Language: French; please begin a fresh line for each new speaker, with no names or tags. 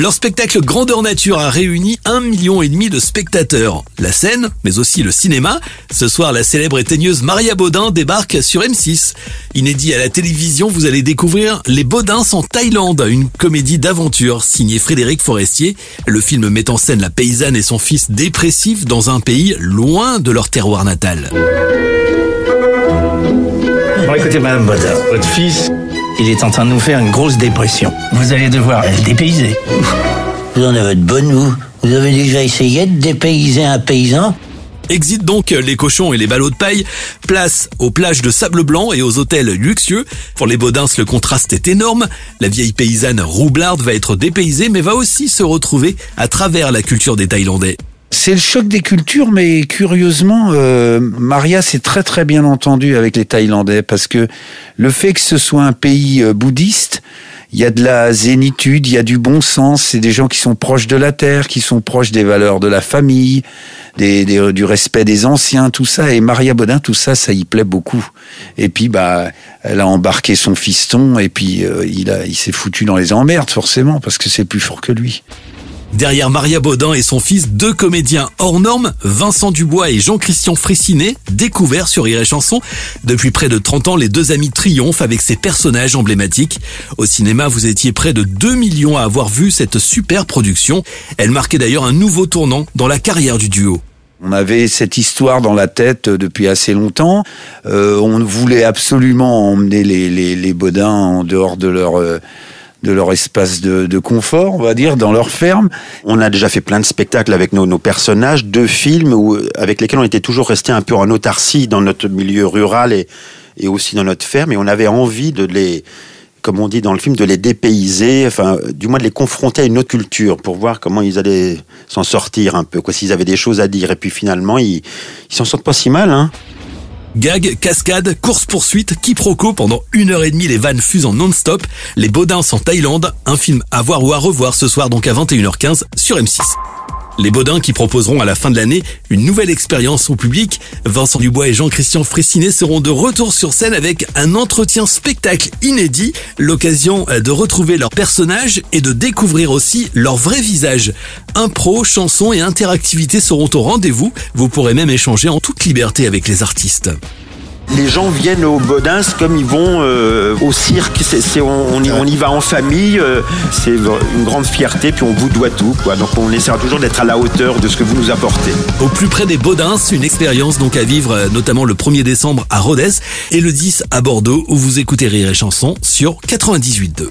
Leur spectacle Grandeur Nature a réuni un million et demi de spectateurs. La scène, mais aussi le cinéma. Ce soir, la célèbre éteigneuse Maria Baudin débarque sur M6. Inédit à la télévision, vous allez découvrir Les Baudins en Thaïlande, une comédie d'aventure signée Frédéric Forestier. Le film met en scène la paysanne et son fils dépressif dans un pays loin de leur terroir natal.
Bon, écoutez, Madame Baudin, votre fils, il est en train de nous faire une grosse dépression. Vous allez devoir le dépayser.
Vous en avez de bonnes, vous Vous avez déjà essayé de dépayser un paysan
Exit donc les cochons et les ballots de paille. Place aux plages de sable blanc et aux hôtels luxueux. Pour les Baudins, le contraste est énorme. La vieille paysanne roublarde va être dépaysée, mais va aussi se retrouver à travers la culture des Thaïlandais.
C'est le choc des cultures, mais curieusement, euh, Maria s'est très très bien entendue avec les Thaïlandais parce que le fait que ce soit un pays euh, bouddhiste, il y a de la zénitude, il y a du bon sens, c'est des gens qui sont proches de la terre, qui sont proches des valeurs de la famille, des, des- du respect des anciens, tout ça. Et Maria Bodin, tout ça, ça y plaît beaucoup. Et puis, bah, elle a embarqué son fiston et puis euh, il, a, il s'est foutu dans les emmerdes forcément parce que c'est plus fort que lui.
Derrière Maria Baudin et son fils, deux comédiens hors normes, Vincent Dubois et Jean-Christian Fressinet, découverts sur Rire Chanson. Depuis près de 30 ans, les deux amis triomphent avec ces personnages emblématiques. Au cinéma, vous étiez près de 2 millions à avoir vu cette super production. Elle marquait d'ailleurs un nouveau tournant dans la carrière du duo.
On avait cette histoire dans la tête euh, depuis assez longtemps. Euh, on voulait absolument emmener les, les, les Baudins en dehors de leur, euh, de leur espace de, confort, on va dire, dans leur ferme.
On a déjà fait plein de spectacles avec nos, personnages, deux films où, avec lesquels on était toujours resté un peu en autarcie dans notre milieu rural et, et aussi dans notre ferme. Et on avait envie de les, comme on dit dans le film, de les dépayser, enfin, du moins de les confronter à une autre culture pour voir comment ils allaient s'en sortir un peu, quoi, s'ils avaient des choses à dire. Et puis finalement, ils, ils s'en sortent pas si mal, hein.
Gag, cascade, course-poursuite, quiproquo, pendant une heure et demie les vannes fusent en non-stop. Les Baudins en Thaïlande, un film à voir ou à revoir ce soir donc à 21h15 sur M6. Les Baudins qui proposeront à la fin de l'année une nouvelle expérience au public. Vincent Dubois et Jean-Christian Fressinet seront de retour sur scène avec un entretien spectacle inédit, l'occasion de retrouver leurs personnages et de découvrir aussi leur vrai visage. Impro, chansons et interactivité seront au rendez-vous. Vous pourrez même échanger en toute liberté avec les artistes.
Les gens viennent au Bodins comme ils vont euh, au cirque. C'est, c'est- on, on y, on y va en famille. euh, c'est une grande fierté. Puis on vous doit tout. Quoi. Donc on essaiera toujours d'être à la hauteur de ce que vous nous apportez.
Au plus près des Baudins, une expérience donc à vivre euh, notamment le 1er décembre à Rodez et le 10 à Bordeaux où vous écoutez Rire et Chanson sur 98.2.